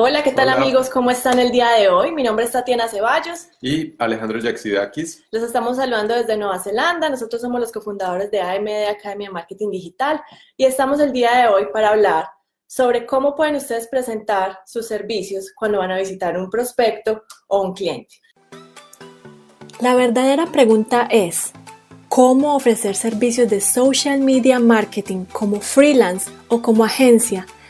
Hola, ¿qué tal amigos? ¿Cómo están el día de hoy? Mi nombre es Tatiana Ceballos. Y Alejandro Yaxidakis. Los estamos saludando desde Nueva Zelanda. Nosotros somos los cofundadores de AMD Academia Marketing Digital y estamos el día de hoy para hablar sobre cómo pueden ustedes presentar sus servicios cuando van a visitar un prospecto o un cliente. La verdadera pregunta es, ¿cómo ofrecer servicios de social media marketing como freelance o como agencia?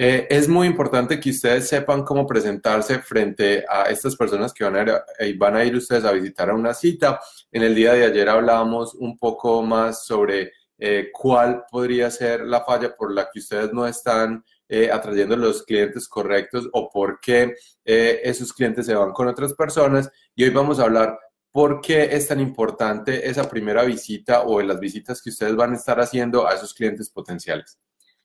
Eh, es muy importante que ustedes sepan cómo presentarse frente a estas personas que van a, ir, eh, van a ir ustedes a visitar a una cita. En el día de ayer hablábamos un poco más sobre eh, cuál podría ser la falla por la que ustedes no están atrayendo los clientes correctos o por qué esos clientes se van con otras personas. Y hoy vamos a hablar por qué es tan importante esa primera visita o las visitas que ustedes van a estar haciendo a esos clientes potenciales.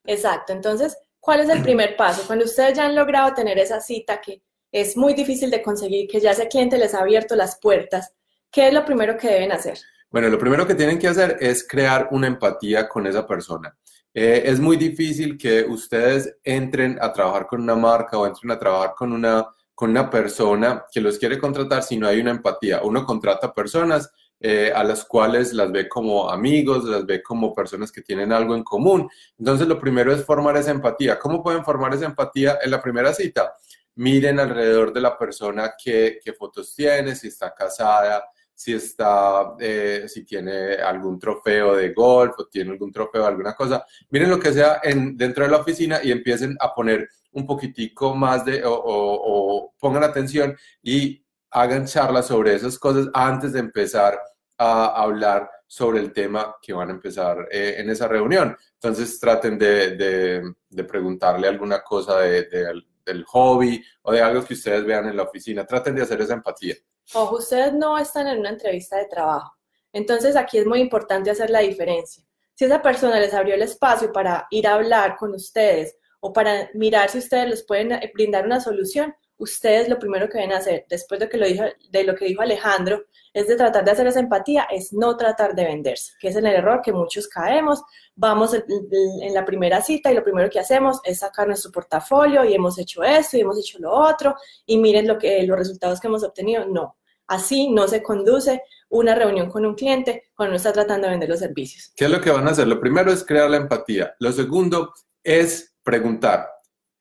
Exacto, entonces ¿Cuál es el primer paso? Cuando ustedes ya han logrado tener esa cita que es muy difícil de conseguir, que ya ese cliente les ha abierto las puertas, ¿qué es lo primero que deben hacer? Bueno, lo primero que tienen que hacer es crear una empatía con esa persona. Eh, es muy difícil que ustedes entren a trabajar con una marca o entren a trabajar con una, con una persona que los quiere contratar si no hay una empatía. Uno contrata personas eh, a las cuales las ve como amigos, las ve como personas que tienen algo en común. Entonces, lo primero es formar esa empatía. ¿Cómo pueden formar esa empatía en la primera cita? Miren alrededor de la persona qué, fotos tiene, si está casada, si está, eh, si tiene algún trofeo de golf o tiene algún trofeo alguna cosa. Miren lo que sea en, dentro de la oficina y empiecen a poner un poquitico más de, o pongan atención y hagan charlas sobre esas cosas antes de empezar a hablar sobre el tema que van a empezar eh, en esa reunión. Entonces traten de, preguntarle alguna cosa del hobby o de algo que ustedes vean en la oficina. Traten de hacer esa empatía. Ojo, ustedes no están en una entrevista de trabajo. Entonces aquí es muy importante hacer la diferencia. Si esa persona les abrió el espacio para ir a hablar con ustedes o para mirar si ustedes les pueden brindar una solución, ustedes lo primero que deben hacer, después de, que lo dijo, de lo que dijo Alejandro, es de tratar de hacer esa empatía, es no tratar de venderse, que es el error que muchos caemos. Vamos en la primera cita y lo primero que hacemos es sacar nuestro portafolio y hemos hecho esto y hemos hecho lo otro y miren lo que, los resultados que hemos obtenido. No, así no se conduce una reunión con un cliente cuando uno está tratando de vender los servicios. ¿Qué es lo que van a hacer? Lo primero es crear la empatía. Lo segundo es preguntar.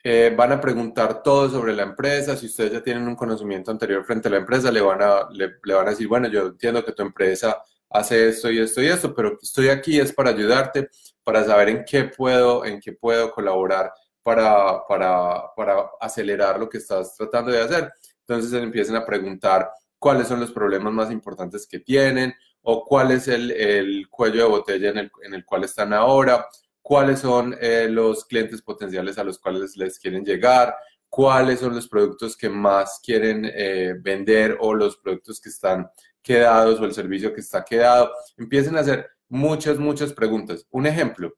Eh, van a preguntar todo sobre la empresa. Si ustedes ya tienen un conocimiento anterior frente a la empresa, le van a, le, van a decir, bueno, yo entiendo que tu empresa hace esto y esto y esto, pero estoy aquí es para ayudarte, para saber en qué puedo, en qué puedo colaborar para, para, para acelerar lo que estás tratando de hacer. Entonces empiecen a preguntar cuáles son los problemas más importantes que tienen o cuál es el, el cuello de botella en el, en el cual están ahora cuáles son eh, los clientes potenciales a los cuales les quieren llegar, cuáles son los productos que más quieren eh, vender o los productos que están quedados o el servicio que está quedado. Empiecen a hacer muchas, muchas preguntas. Un ejemplo,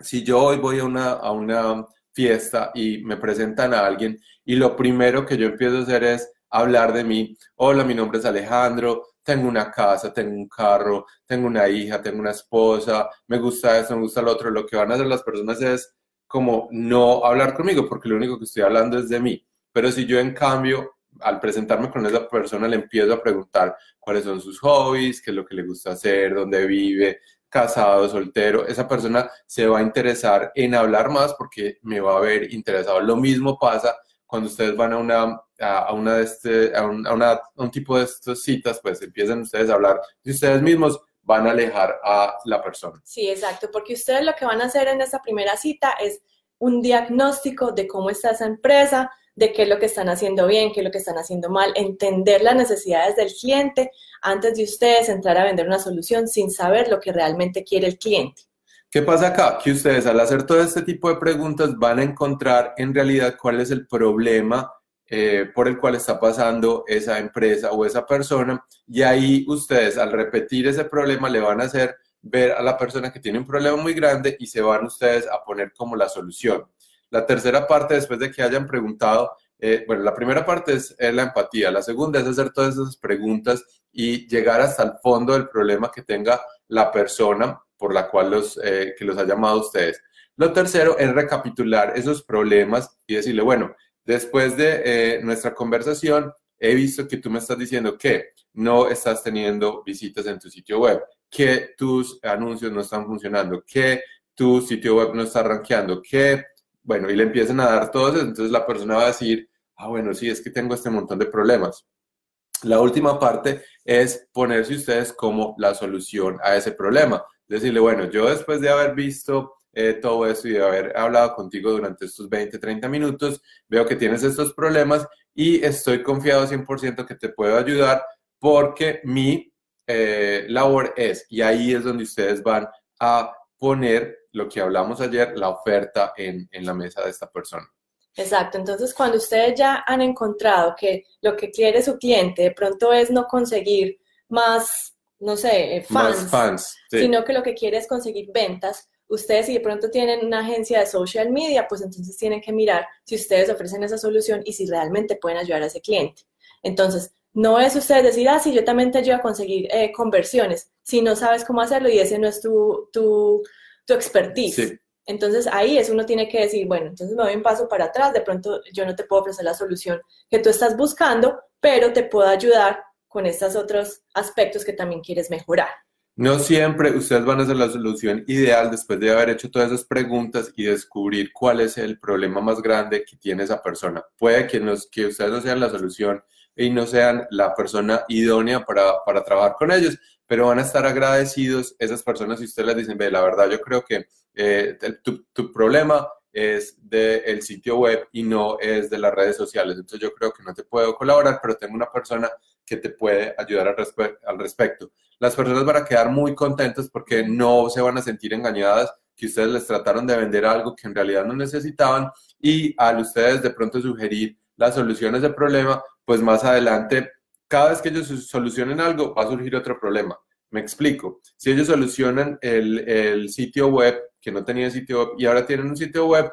si yo hoy voy a una, a una fiesta y me presentan a alguien y lo primero que yo empiezo a hacer es hablar de mí, hola, mi nombre es Alejandro, tengo una casa, tengo un carro, tengo una hija, tengo una esposa, me gusta esto, me gusta lo otro. Lo que van a hacer las personas es como no hablar conmigo porque lo único que estoy hablando es de mí. Pero si yo en cambio, al presentarme con esa persona, le empiezo a preguntar cuáles son sus hobbies, qué es lo que le gusta hacer, dónde vive, casado, soltero, esa persona se va a interesar en hablar más porque me va a ver interesado. Lo mismo pasa cuando ustedes van a una, a, una de este, a, un, un tipo de estas citas, pues empiezan ustedes a hablar de ustedes mismos, van a alejar a la persona. Sí, exacto, porque ustedes lo que van a hacer en esa primera cita es un diagnóstico de cómo está esa empresa, de qué es lo que están haciendo bien, qué es lo que están haciendo mal, entender las necesidades del cliente antes de ustedes entrar a vender una solución sin saber lo que realmente quiere el cliente. ¿Qué pasa acá? Que ustedes al hacer todo este tipo de preguntas van a encontrar en realidad cuál es el problema eh, por el cual está pasando esa empresa o esa persona y ahí ustedes al repetir ese problema le van a hacer ver a la persona que tiene un problema muy grande y se van ustedes a poner como la solución. La tercera parte, después de que hayan preguntado, eh, bueno, la primera parte es, la empatía, la segunda es hacer todas esas preguntas y llegar hasta el fondo del problema que tenga la persona por la cual los, eh, que los ha llamado a ustedes. Lo tercero es recapitular esos problemas y decirle, bueno, después de eh, nuestra conversación, he visto que tú me estás diciendo que no estás teniendo visitas en tu sitio web, que tus anuncios no están funcionando, que tu sitio web no está rankeando, que, bueno, y le empiezan a dar todos entonces la persona va a decir, ah, bueno, sí, es que tengo este montón de problemas. La última parte es ponerse ustedes como la solución a ese problema. Decirle, bueno, yo después de haber visto eh, todo eso y de haber hablado contigo durante estos 20, 30 minutos, veo que tienes estos problemas y estoy confiado 100% que te puedo ayudar porque mi eh, labor es, y ahí es donde ustedes van a poner lo que hablamos ayer, la oferta en, en la mesa de esta persona. Exacto, entonces cuando ustedes ya han encontrado que lo que quiere su cliente de pronto es no conseguir más, no sé, eh, fans, fans sino que lo que quiere es conseguir ventas, ustedes si de pronto tienen una agencia de social media, pues entonces tienen que mirar si ustedes ofrecen esa solución y si realmente pueden ayudar a ese cliente. Entonces, no es usted decir, ah, sí, yo también te ayudo a conseguir eh, conversiones, si no sabes cómo hacerlo y ese no es tu, tu, tu expertise. Entonces ahí es uno tiene que decir, bueno, entonces me doy un paso para atrás, de pronto yo no te puedo ofrecer la solución que tú estás buscando, pero te puedo ayudar con estos otros aspectos que también quieres mejorar. No siempre ustedes van a ser la solución ideal después de haber hecho todas esas preguntas y descubrir cuál es el problema más grande que tiene esa persona. Puede que, nos, que ustedes no sean la solución y no sean la persona idónea para, para trabajar con ellos, pero van a estar agradecidos esas personas si ustedes les dicen, ve, la verdad yo creo que eh, tu, problema es del sitio web y no es de las redes sociales, entonces yo creo que no te puedo colaborar, pero tengo una persona que te puede ayudar al, al respecto. Las personas van a quedar muy contentas porque no se van a sentir engañadas que ustedes les trataron de vender algo que en realidad no necesitaban y al ustedes de pronto sugerir las soluciones del problema, pues más adelante, cada vez que ellos solucionen algo, va a surgir otro problema. Me explico. Si ellos solucionan el, sitio web, que no tenía sitio web, y ahora tienen un sitio web,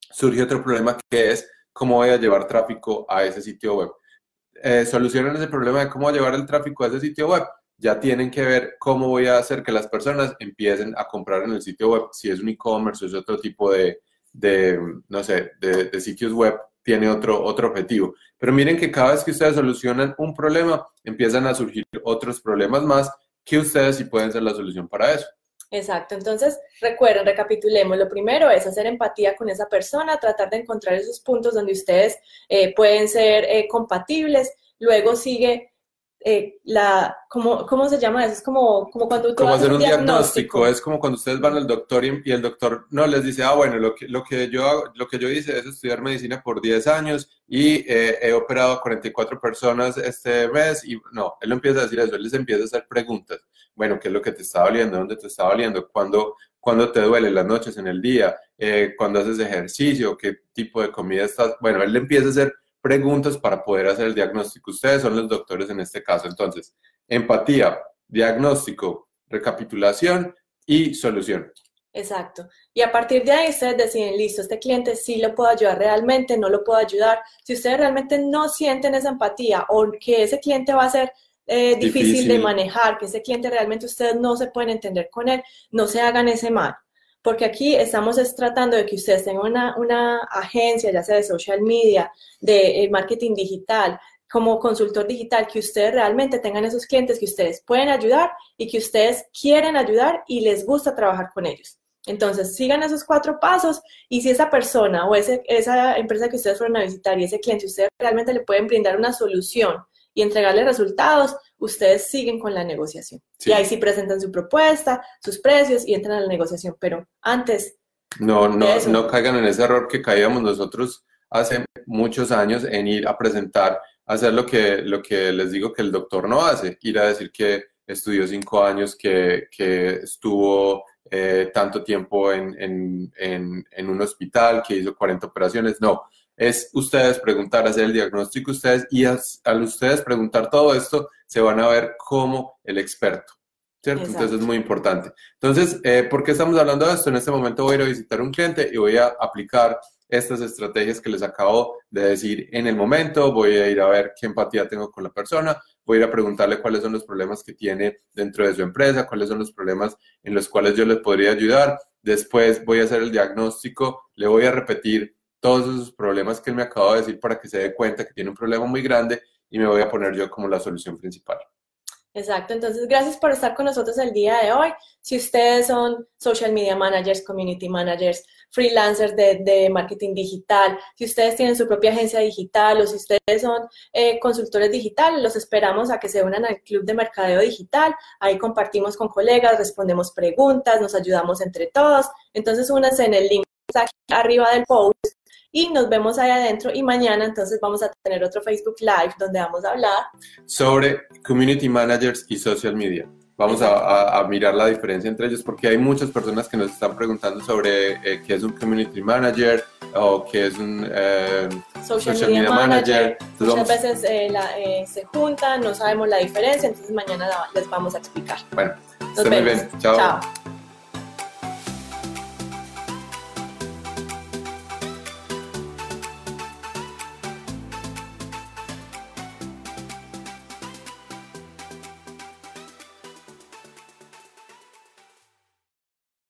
surge otro problema que es cómo voy a llevar tráfico a ese sitio web. Eh, solucionan ese problema de cómo llevar el tráfico a ese sitio web. Ya tienen que ver cómo voy a hacer que las personas empiecen a comprar en el sitio web, si es un e-commerce o es otro tipo de, no sé, de sitios web tiene otro, otro objetivo. Pero miren que cada vez que ustedes solucionan un problema, empiezan a surgir otros problemas más que ustedes sí pueden ser la solución para eso. Exacto, entonces recuerden, recapitulemos, lo primero es hacer empatía con esa persona, tratar de encontrar esos puntos donde ustedes eh, pueden ser eh, compatibles, luego sigue eh, la, ¿cómo, ¿cómo, se llama eso? Es como, como cuando tú como hacer un diagnóstico. es como cuando ustedes van al doctor y, el doctor no les dice, ah, bueno, lo que, lo que, yo, lo que yo hice es estudiar medicina por 10 años y eh, he operado a 44 personas este mes y no, él empieza a decir eso, él les empieza a hacer preguntas. Bueno, ¿qué es lo que te está doliendo? ¿Dónde te está doliendo? ¿Cuándo, cuándo te duele? ¿Las noches, en el día? Eh, ¿Cuándo haces ejercicio? ¿Qué tipo de comida estás? Bueno, él le empieza a hacer preguntas para poder hacer el diagnóstico. Ustedes son los doctores en este caso. Entonces, empatía, diagnóstico, recapitulación y solución. Exacto. Y a partir de ahí ustedes deciden, listo, este cliente sí lo puedo ayudar realmente, no lo puedo ayudar. Si ustedes realmente no sienten esa empatía o que ese cliente va a ser eh, difícil, difícil, de manejar, que ese cliente realmente ustedes no se pueden entender con él, no se hagan ese mal porque aquí estamos tratando de que ustedes tengan una, agencia, ya sea de social media, de eh, marketing digital, como consultor digital, que ustedes realmente tengan esos clientes que ustedes pueden ayudar y que ustedes quieren ayudar y les gusta trabajar con ellos. Entonces, sigan esos cuatro pasos y si esa persona o ese, esa empresa que ustedes fueron a visitar y ese cliente, ustedes realmente le pueden brindar una solución y entregarle resultados, ustedes siguen con la negociación. Y ahí sí presentan su propuesta, sus precios y entran a la negociación. Pero antes... No, no, no caigan en ese error que caíamos nosotros hace muchos años en ir a presentar, hacer lo que, lo que les digo que el doctor no hace, ir a decir que estudió cinco años, que, que estuvo eh, tanto tiempo en, en, en, en, un hospital, que hizo 40 operaciones. No, es ustedes preguntar, hacer el diagnóstico ustedes y al ustedes preguntar todo esto, se van a ver como el experto. ¿Cierto? Entonces es muy importante. Entonces, eh, ¿por qué estamos hablando de esto? En este momento voy a ir a visitar un cliente y voy a aplicar estas estrategias que les acabo de decir en el momento, voy a ir a ver qué empatía tengo con la persona, voy a ir a preguntarle cuáles son los problemas que tiene dentro de su empresa, cuáles son los problemas en los cuales yo le podría ayudar, después voy a hacer el diagnóstico, le voy a repetir todos esos problemas que él me acaba de decir para que se dé cuenta que tiene un problema muy grande y me voy a poner yo como la solución principal. Exacto, entonces gracias por estar con nosotros el día de hoy. Si ustedes son social media managers, community managers, freelancers de, marketing digital, si ustedes tienen su propia agencia digital o si ustedes son eh, consultores digitales, los esperamos a que se unan al Club de Mercadeo Digital. Ahí compartimos con colegas, respondemos preguntas, nos ayudamos entre todos. Entonces únanse en el link aquí arriba del post y nos vemos ahí adentro y mañana entonces vamos a tener otro Facebook Live donde vamos a hablar sobre community managers y social media. Vamos a, mirar la diferencia entre ellos porque hay muchas personas que nos están preguntando sobre eh, qué es un community manager o qué es un eh, social, media, manager. Muchas veces eh, se juntan, no sabemos la diferencia, entonces mañana les vamos a explicar. Bueno, nos vemos. Bien. Chao.